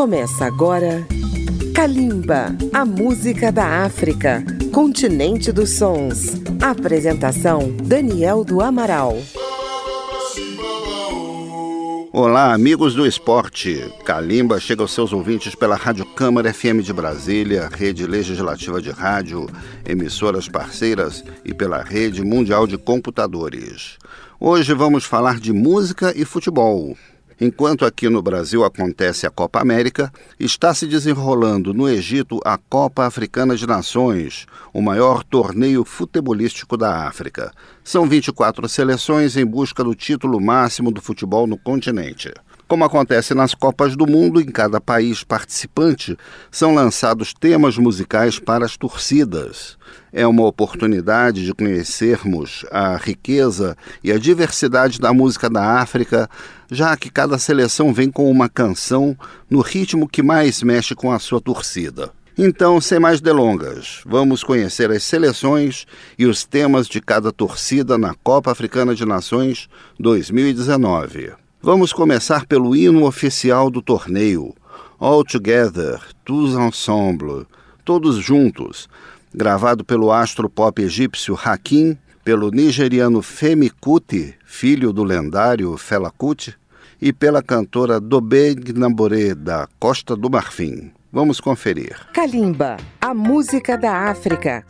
Começa agora Kalimba, a música da África, continente dos sons. Apresentação Daniel do Amaral. Olá, amigos do esporte. Kalimba chega aos seus ouvintes pela Rádio Câmara FM de Brasília, rede legislativa de rádio, emissoras parceiras e pela rede mundial de computadores. Hoje vamos falar de música e futebol. Enquanto aqui no Brasil acontece a Copa América, está se desenrolando no Egito a Copa Africana de Nações, o maior torneio futebolístico da África. São 24 seleções em busca do título máximo do futebol no continente. Como acontece nas Copas do Mundo, em cada país participante são lançados temas musicais para as torcidas. É uma oportunidade de conhecermos a riqueza e a diversidade da música da África, já que cada seleção vem com uma canção no ritmo que mais mexe com a sua torcida. Então, sem mais delongas, vamos conhecer as seleções e os temas de cada torcida na Copa Africana de Nações 2019. Vamos começar pelo hino oficial do torneio, All Together, Tous Ensemble, Todos Juntos, gravado pelo astro pop egípcio Hakim, pelo nigeriano Femi Kuti, filho do lendário Fela Kuti, e pela cantora Dobe Gnabore, da Costa do Marfim. Vamos conferir. Kalimba, a música da África.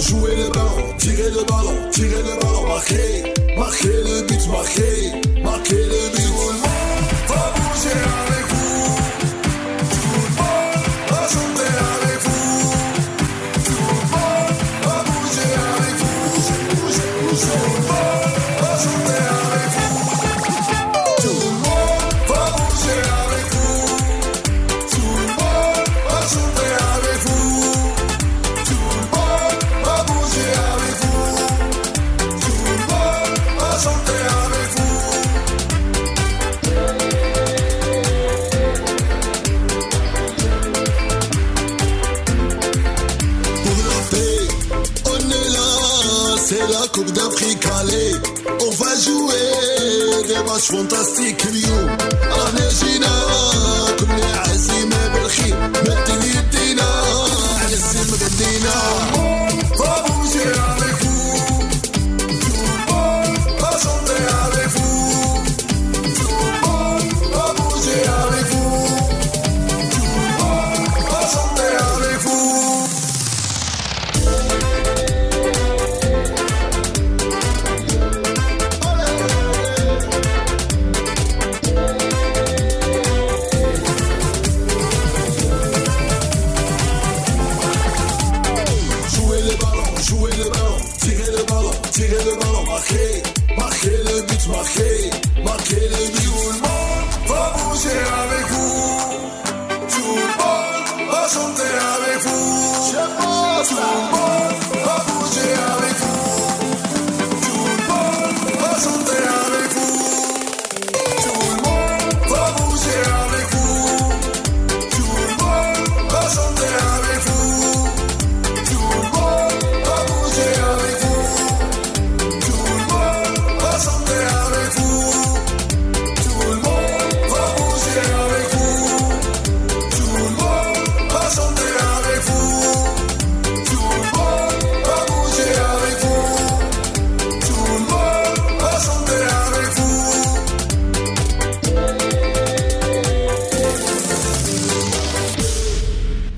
jouer le ballon, tirer le ballon, tirer le ballon, marquer, marquer le but, marquer, marquer le but. Coupe d'Afrique, allez, on va jouer. Des matchs fantastiques, Rio, en Égypte.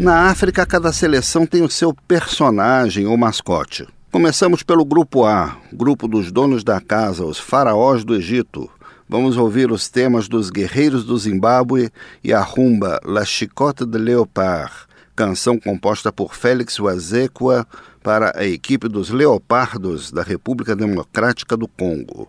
Na África, cada seleção tem o seu personagem ou mascote. Começamos pelo grupo A, grupo dos donos da casa, os faraós do Egito. Vamos ouvir os temas dos guerreiros do Zimbábue e a rumba La Chicote de Leopard, canção composta por Félix Wazekwa para a equipe dos Leopardos da República Democrática do Congo.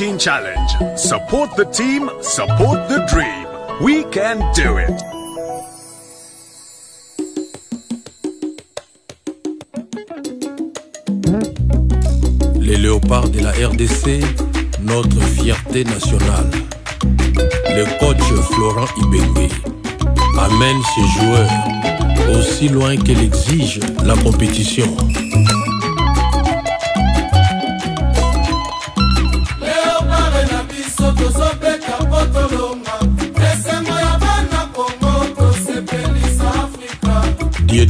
Challenge. Support the team, support the dream. We can do it. Les léopards de la RDC, notre fierté nationale. Le coach Florent Ibengue amène ses joueurs aussi loin qu'elle exige la compétition.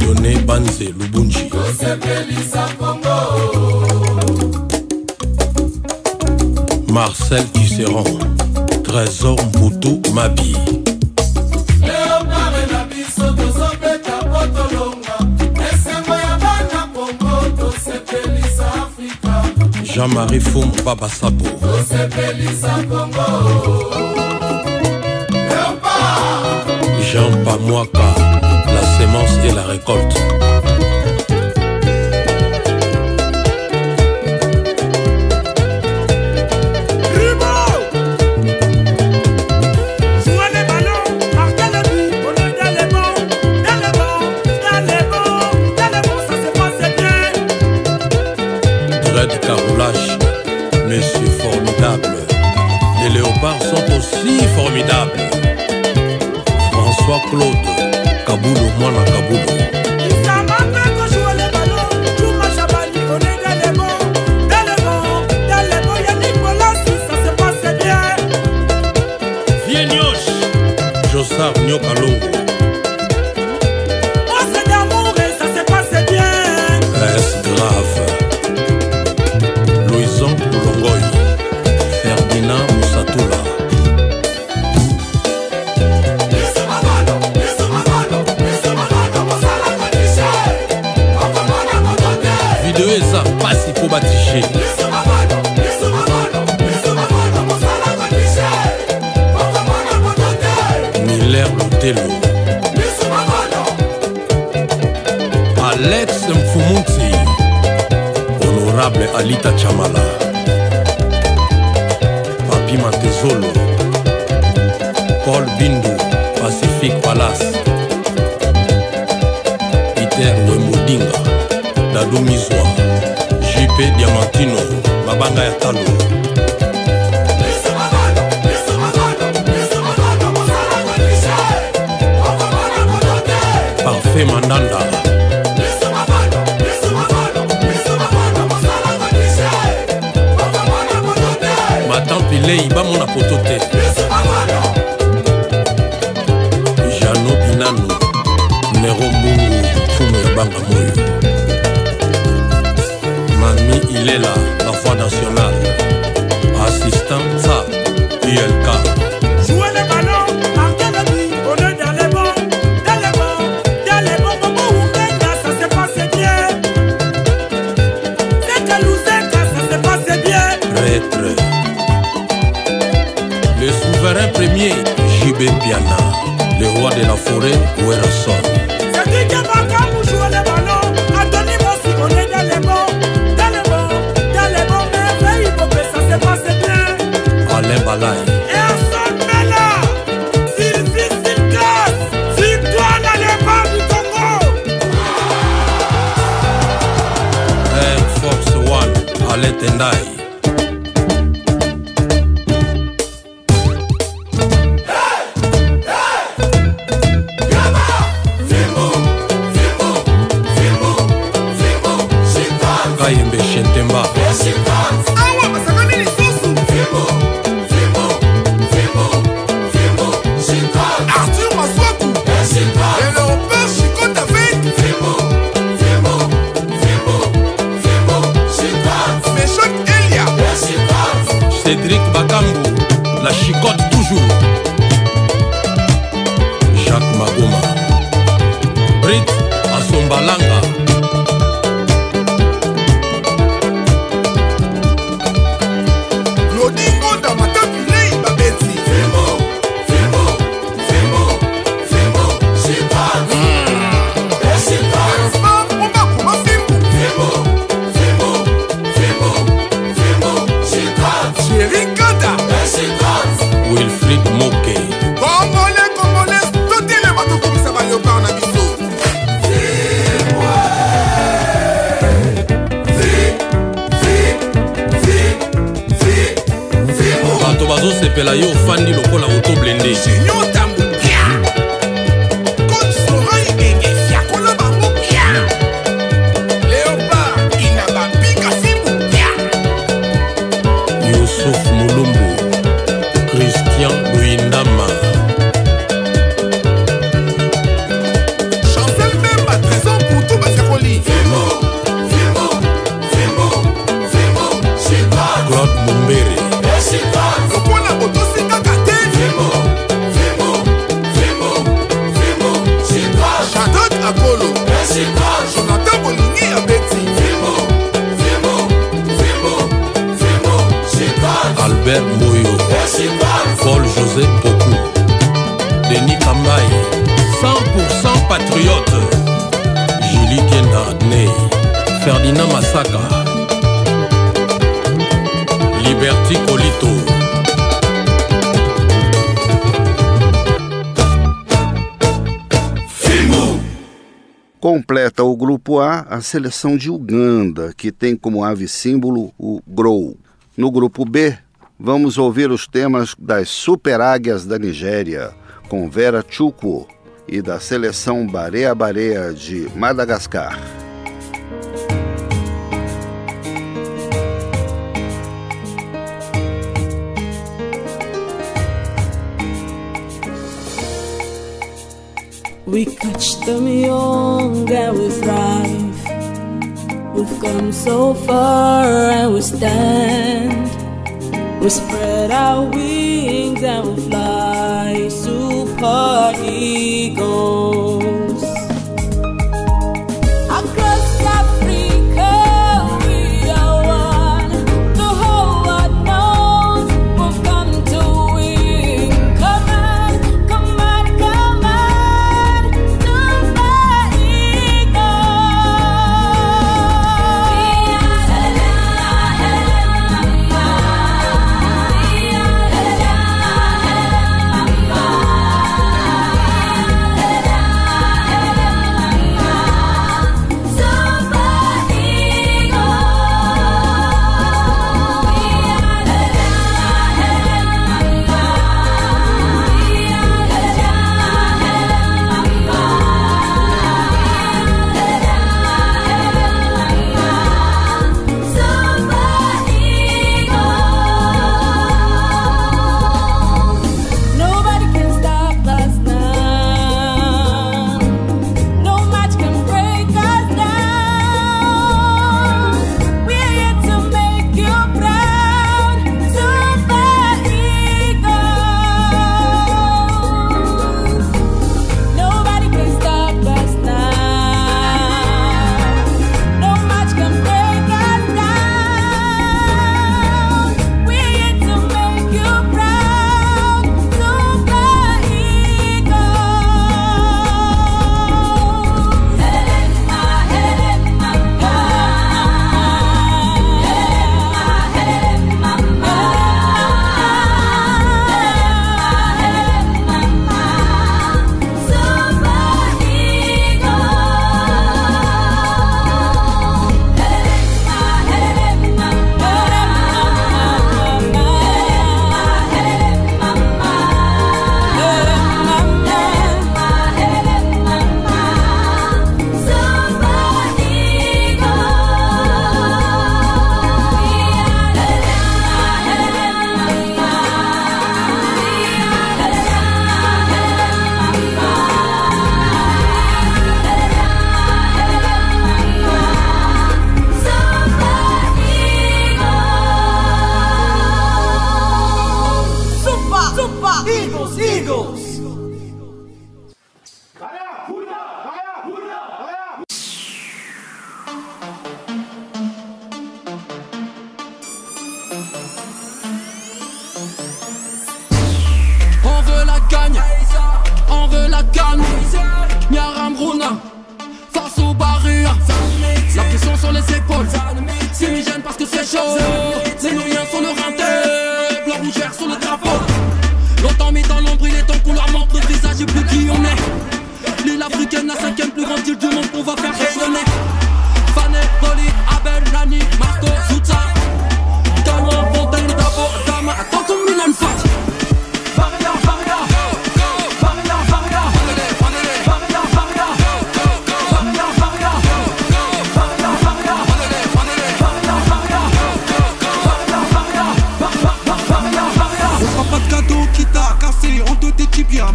dieudone banze lubunji. Kosepelisa kongo marcel kiseron trésor mbutu mabi. Leopare na biso tozobeta po tolonga esengo ya bana kongo tosepelisa afrika jean-marie fum baba sapo tosepelisa kongo jean pamwaka et la récolte. dadomizwa jp diamantino mabanga ya talo. Parfait mandanda. Bilei bamona poto te. Jano binano nero mbungu tumu ya banga moyo. Lela. tendayi favorit asombalanga. kosepela yo ofandi lokola oto blende. o grupo A a seleção de Uganda, que tem como ave símbolo o Grow. No grupo B, vamos ouvir os temas das Super Águias da Nigéria, com Vera Chukwu, e da seleção Barea Barea de Madagascar. We catch them young and we thrive. We've come so far and we stand. We spread our wings and we fly. Super eagles.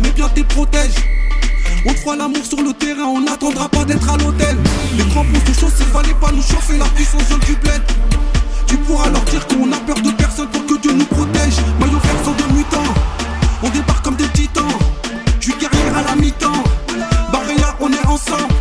mais bien tes protèges. On te l'amour sur le terrain, on n'attendra pas d'être à l'hôtel. Les crampons sont chauds, s'il fallait pas nous chauffer, la puissance je. Tu pourras leur dire qu'on a peur de personne pour que Dieu nous protège. Maillot vert sans de mutants, on débarque comme des titans. Tu carrière à la mi-temps, Barilla, on est ensemble.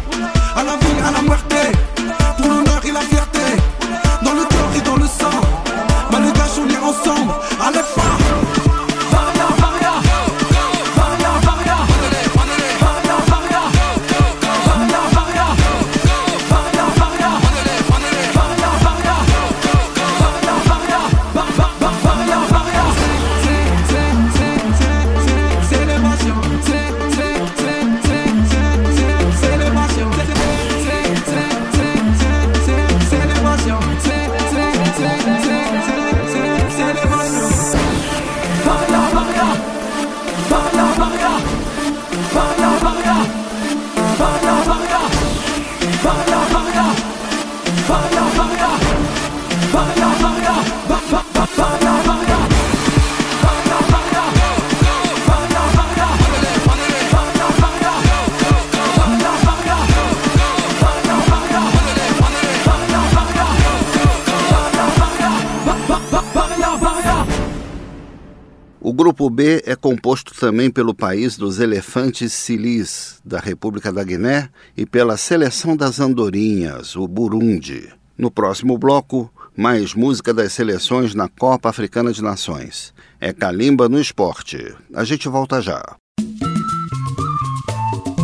Grupo B é composto também pelo país dos elefantes silis, da República da Guiné, e pela seleção das andorinhas, o Burundi. No próximo bloco, mais música das seleções na Copa Africana de Nações. É Calimba no esporte. A gente volta já.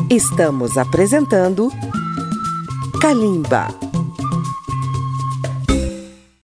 Estamos apresentando Kalimba.